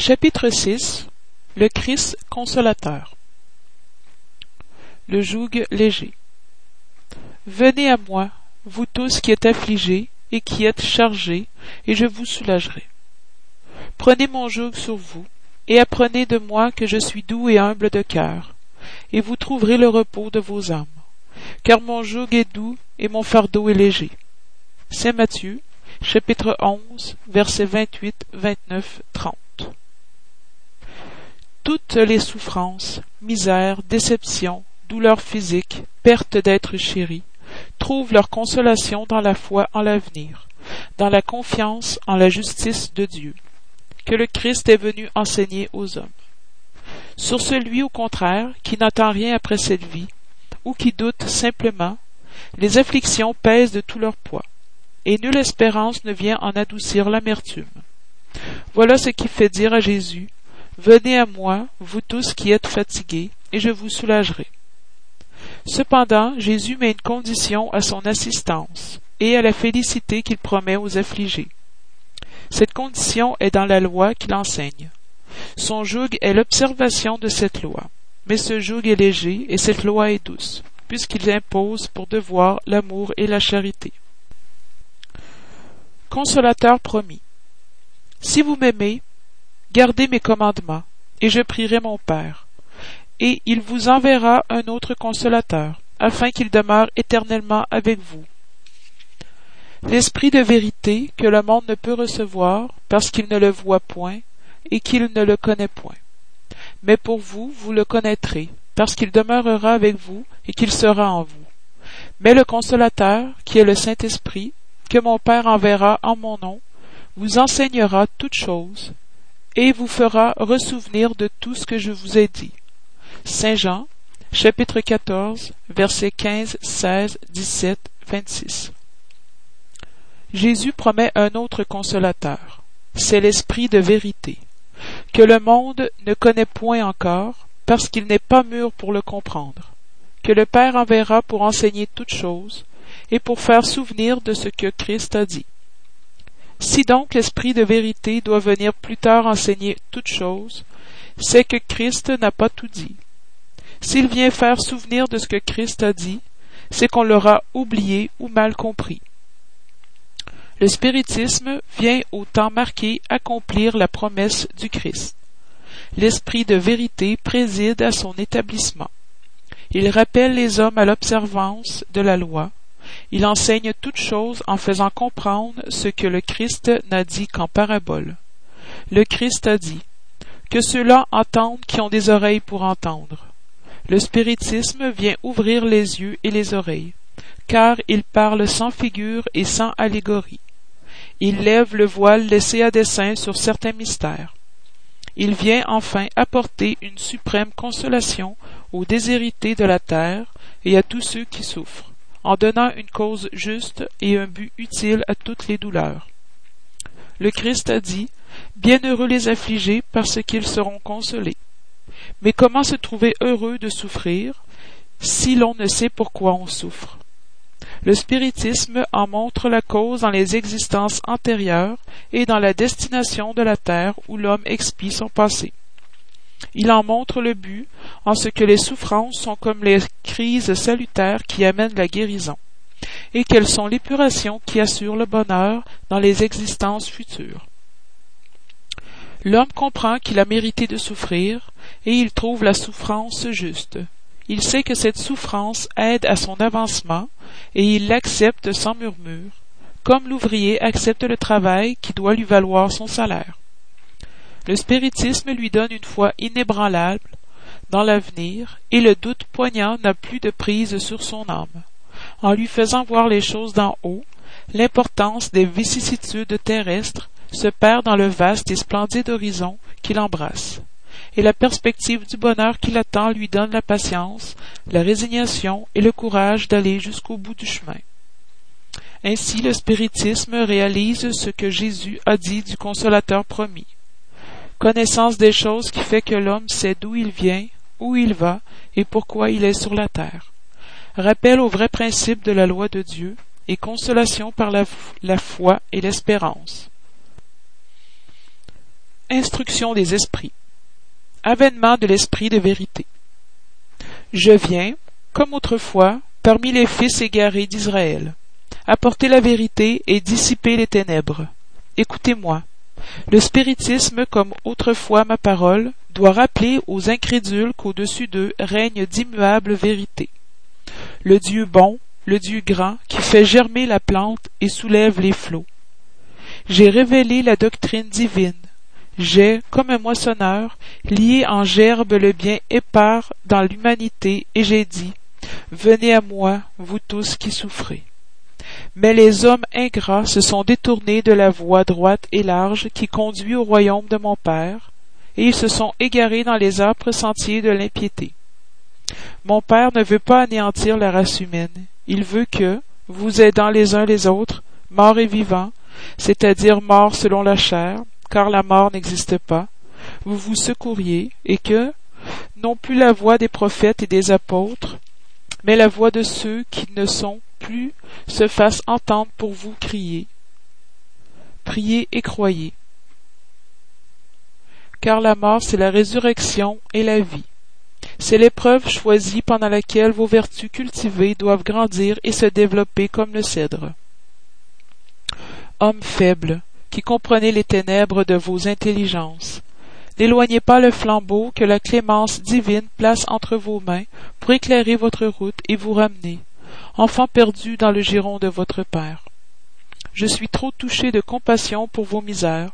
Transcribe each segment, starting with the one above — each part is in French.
Chapitre 6 Le Christ consolateur Le joug léger Venez à moi, vous tous qui êtes affligés et qui êtes chargés, et je vous soulagerai. Prenez mon joug sur vous, et apprenez de moi que je suis doux et humble de cœur, et vous trouverez le repos de vos âmes. Car mon joug est doux et mon fardeau est léger. Saint Matthieu, chapitre 11, versets 28, 29, 30. Toutes les souffrances, misères, déceptions, douleurs physiques, perte d'être chéri, trouvent leur consolation dans la foi en l'avenir, dans la confiance en la justice de Dieu, que le Christ est venu enseigner aux hommes. Sur celui, au contraire, qui n'attend rien après cette vie, ou qui doute simplement, les afflictions pèsent de tout leur poids, et nulle espérance ne vient en adoucir l'amertume. Voilà ce qui fait dire à Jésus, Venez à moi, vous tous qui êtes fatigués, et je vous soulagerai. Cependant, Jésus met une condition à son assistance et à la félicité qu'il promet aux affligés. Cette condition est dans la loi qu'il enseigne. Son joug est l'observation de cette loi. Mais ce joug est léger et cette loi est douce, puisqu'il impose pour devoir l'amour et la charité. Consolateur promis. Si vous m'aimez, gardez mes commandements, et je prierai mon Père, et il vous enverra un autre consolateur, afin qu'il demeure éternellement avec vous. L'Esprit de vérité que le monde ne peut recevoir parce qu'il ne le voit point et qu'il ne le connaît point. Mais pour vous, vous le connaîtrez, parce qu'il demeurera avec vous et qu'il sera en vous. Mais le consolateur, qui est le Saint-Esprit, que mon Père enverra en mon nom, vous enseignera toutes choses et vous fera ressouvenir de tout ce que je vous ai dit. Saint Jean, chapitre 14, versets 15, 16, 17, 26. Jésus promet un autre consolateur. C'est l'Esprit de vérité, que le monde ne connaît point encore, parce qu'il n'est pas mûr pour le comprendre, que le Père enverra pour enseigner toutes choses, et pour faire souvenir de ce que Christ a dit. Si donc l'Esprit de vérité doit venir plus tard enseigner toutes choses, c'est que Christ n'a pas tout dit. S'il vient faire souvenir de ce que Christ a dit, c'est qu'on l'aura oublié ou mal compris. Le spiritisme vient au temps marqué accomplir la promesse du Christ. L'esprit de vérité préside à son établissement. Il rappelle les hommes à l'observance de la loi, il enseigne toutes choses en faisant comprendre ce que le Christ n'a dit qu'en parabole. Le Christ a dit Que ceux-là entendent qui ont des oreilles pour entendre. Le spiritisme vient ouvrir les yeux et les oreilles, car il parle sans figure et sans allégorie. Il lève le voile laissé à dessein sur certains mystères. Il vient enfin apporter une suprême consolation aux déshérités de la terre et à tous ceux qui souffrent en donnant une cause juste et un but utile à toutes les douleurs. Le Christ a dit, Bienheureux les affligés parce qu'ils seront consolés. Mais comment se trouver heureux de souffrir si l'on ne sait pourquoi on souffre? Le spiritisme en montre la cause dans les existences antérieures et dans la destination de la terre où l'homme expie son passé. Il en montre le but en ce que les souffrances sont comme les crises salutaires qui amènent la guérison, et qu'elles sont l'épuration qui assure le bonheur dans les existences futures. L'homme comprend qu'il a mérité de souffrir, et il trouve la souffrance juste. Il sait que cette souffrance aide à son avancement, et il l'accepte sans murmure, comme l'ouvrier accepte le travail qui doit lui valoir son salaire. Le spiritisme lui donne une foi inébranlable dans l'avenir, et le doute poignant n'a plus de prise sur son âme. En lui faisant voir les choses d'en haut, l'importance des vicissitudes terrestres se perd dans le vaste et splendide horizon qu'il embrasse, et la perspective du bonheur qui l'attend lui donne la patience, la résignation et le courage d'aller jusqu'au bout du chemin. Ainsi le spiritisme réalise ce que Jésus a dit du consolateur promis connaissance des choses qui fait que l'homme sait d'où il vient, où il va et pourquoi il est sur la terre. Rappel au vrai principe de la loi de Dieu et consolation par la, la foi et l'espérance. Instruction des esprits. Avènement de l'esprit de vérité. Je viens, comme autrefois, parmi les fils égarés d'Israël, apporter la vérité et dissiper les ténèbres. Écoutez-moi. Le spiritisme, comme autrefois ma parole, doit rappeler aux incrédules qu'au-dessus d'eux règne d'immuables vérités. Le Dieu bon, le Dieu grand, qui fait germer la plante et soulève les flots. J'ai révélé la doctrine divine. J'ai, comme un moissonneur, lié en gerbe le bien épars dans l'humanité, et j'ai dit, Venez à moi, vous tous qui souffrez. Mais les hommes ingrats se sont détournés de la voie droite et large qui conduit au royaume de mon Père, et ils se sont égarés dans les âpres sentiers de l'impiété. Mon Père ne veut pas anéantir la race humaine, il veut que, vous aidant les uns les autres, morts et vivants, c'est-à-dire morts selon la chair, car la mort n'existe pas, vous vous secouriez, et que, non plus la voix des prophètes et des apôtres, mais la voix de ceux qui ne sont plus se fasse entendre pour vous crier. Priez et croyez. Car la mort, c'est la résurrection et la vie. C'est l'épreuve choisie pendant laquelle vos vertus cultivées doivent grandir et se développer comme le cèdre. Homme faible, qui comprenez les ténèbres de vos intelligences, N'éloignez pas le flambeau que la clémence divine place entre vos mains pour éclairer votre route et vous ramener, enfant perdu dans le giron de votre Père. Je suis trop touché de compassion pour vos misères,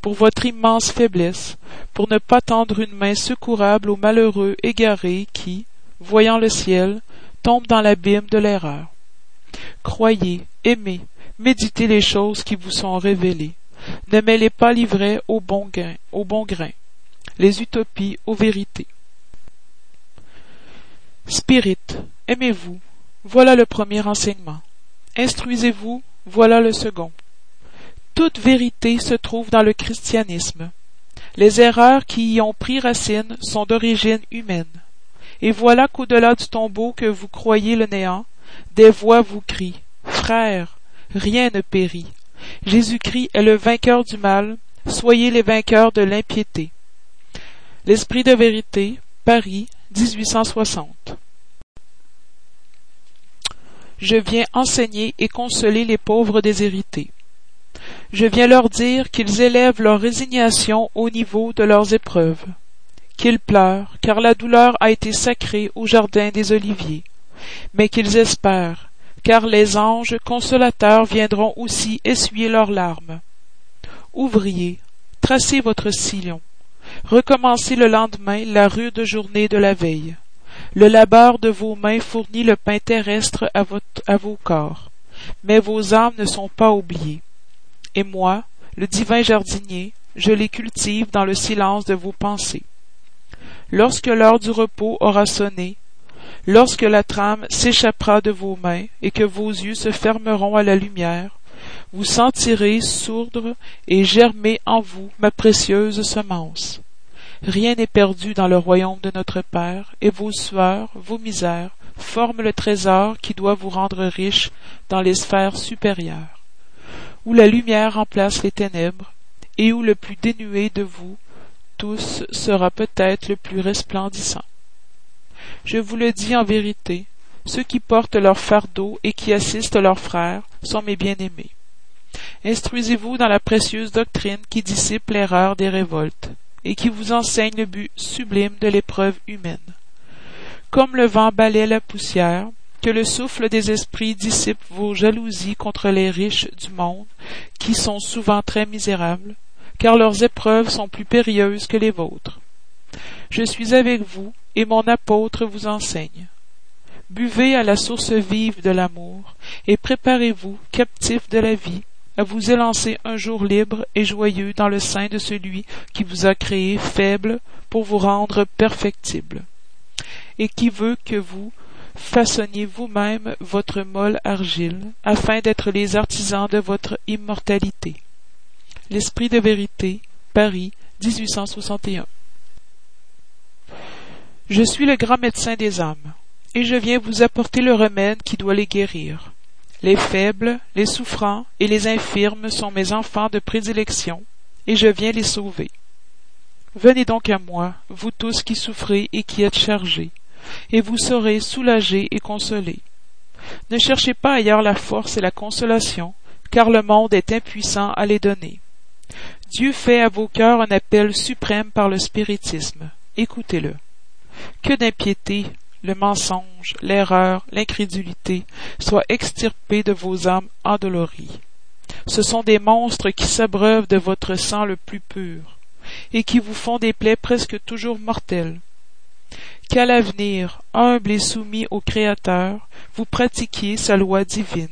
pour votre immense faiblesse, pour ne pas tendre une main secourable aux malheureux égarés qui, voyant le ciel, tombent dans l'abîme de l'erreur. Croyez, aimez, méditez les choses qui vous sont révélées. Ne mêlez pas l'ivraie au bon grain, au bon grain les utopies aux vérités. Spirit, aimez-vous, voilà le premier enseignement. Instruisez-vous, voilà le second. Toute vérité se trouve dans le christianisme. Les erreurs qui y ont pris racine sont d'origine humaine. Et voilà qu'au-delà du tombeau que vous croyez le néant, des voix vous crient. Frères, rien ne périt. Jésus-Christ est le vainqueur du mal, soyez les vainqueurs de l'impiété. L'Esprit de vérité, Paris, 1860. Je viens enseigner et consoler les pauvres déshérités. Je viens leur dire qu'ils élèvent leur résignation au niveau de leurs épreuves, qu'ils pleurent, car la douleur a été sacrée au jardin des oliviers, mais qu'ils espèrent, car les anges consolateurs viendront aussi essuyer leurs larmes. Ouvriers, tracez votre sillon, Recommencez le lendemain la rude journée de la veille. Le labeur de vos mains fournit le pain terrestre à, vos corps, mais vos âmes ne sont pas oubliées. Et moi, le divin jardinier, je les cultive dans le silence de vos pensées. Lorsque l'heure du repos aura sonné, lorsque la trame s'échappera de vos mains et que vos yeux se fermeront à la lumière, vous sentirez sourdre et germer en vous ma précieuse semence. Rien n'est perdu dans le royaume de notre Père, et vos sueurs, vos misères, forment le trésor qui doit vous rendre riche dans les sphères supérieures, où la lumière remplace les ténèbres, et où le plus dénué de vous tous sera peut-être le plus resplendissant. Je vous le dis en vérité, ceux qui portent leur fardeau et qui assistent leurs frères sont mes bien-aimés. Instruisez-vous dans la précieuse doctrine qui dissipe l'erreur des révoltes et qui vous enseigne le but sublime de l'épreuve humaine. Comme le vent balaie la poussière, que le souffle des esprits dissipe vos jalousies contre les riches du monde, qui sont souvent très misérables, car leurs épreuves sont plus périlleuses que les vôtres. Je suis avec vous, et mon apôtre vous enseigne. Buvez à la source vive de l'amour, et préparez-vous, captifs de la vie, vous élancer un jour libre et joyeux dans le sein de celui qui vous a créé faible pour vous rendre perfectible, et qui veut que vous façonniez vous-même votre molle argile, afin d'être les artisans de votre immortalité. L'Esprit de vérité, Paris, 1861. Je suis le grand médecin des âmes, et je viens vous apporter le remède qui doit les guérir. Les faibles, les souffrants et les infirmes sont mes enfants de prédilection, et je viens les sauver. Venez donc à moi, vous tous qui souffrez et qui êtes chargés, et vous serez soulagés et consolés. Ne cherchez pas ailleurs la force et la consolation, car le monde est impuissant à les donner. Dieu fait à vos cœurs un appel suprême par le spiritisme. Écoutez-le. Que d'impiété, le mensonge, l'erreur, l'incrédulité soient extirpés de vos âmes endolories. Ce sont des monstres qui s'abreuvent de votre sang le plus pur, et qui vous font des plaies presque toujours mortelles. Qu'à l'avenir, humble et soumis au Créateur, vous pratiquiez sa loi divine.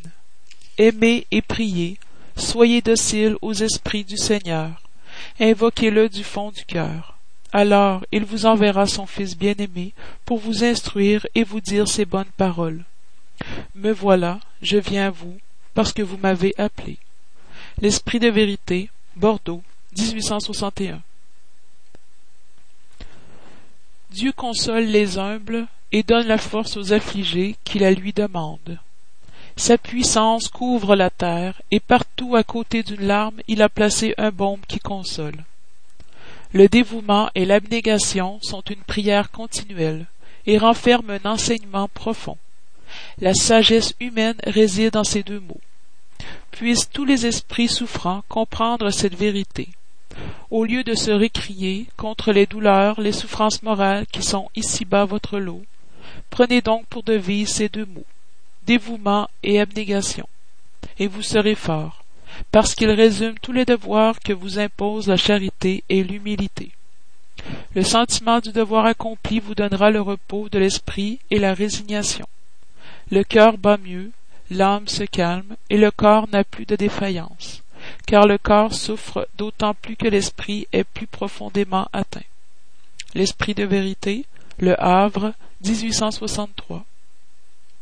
Aimez et priez, soyez dociles aux esprits du Seigneur, invoquez-le du fond du cœur. Alors il vous enverra son Fils bien-aimé pour vous instruire et vous dire ces bonnes paroles. Me voilà, je viens à vous, parce que vous m'avez appelé. L'Esprit de vérité, Bordeaux, 1861. Dieu console les humbles et donne la force aux affligés qui la lui demandent. Sa puissance couvre la terre, et partout à côté d'une larme il a placé un baume qui console. Le dévouement et l'abnégation sont une prière continuelle, et renferment un enseignement profond. La sagesse humaine réside dans ces deux mots. Puissent tous les esprits souffrants comprendre cette vérité. Au lieu de se récrier contre les douleurs, les souffrances morales qui sont ici-bas votre lot, prenez donc pour devise ces deux mots, dévouement et abnégation, et vous serez fort, parce qu'ils résument tous les devoirs que vous imposent la charité et l'humilité. Le sentiment du devoir accompli vous donnera le repos de l'esprit et la résignation. Le cœur bat mieux, l'âme se calme, et le corps n'a plus de défaillance, car le corps souffre d'autant plus que l'esprit est plus profondément atteint. L'esprit de vérité, Le Havre, 1863.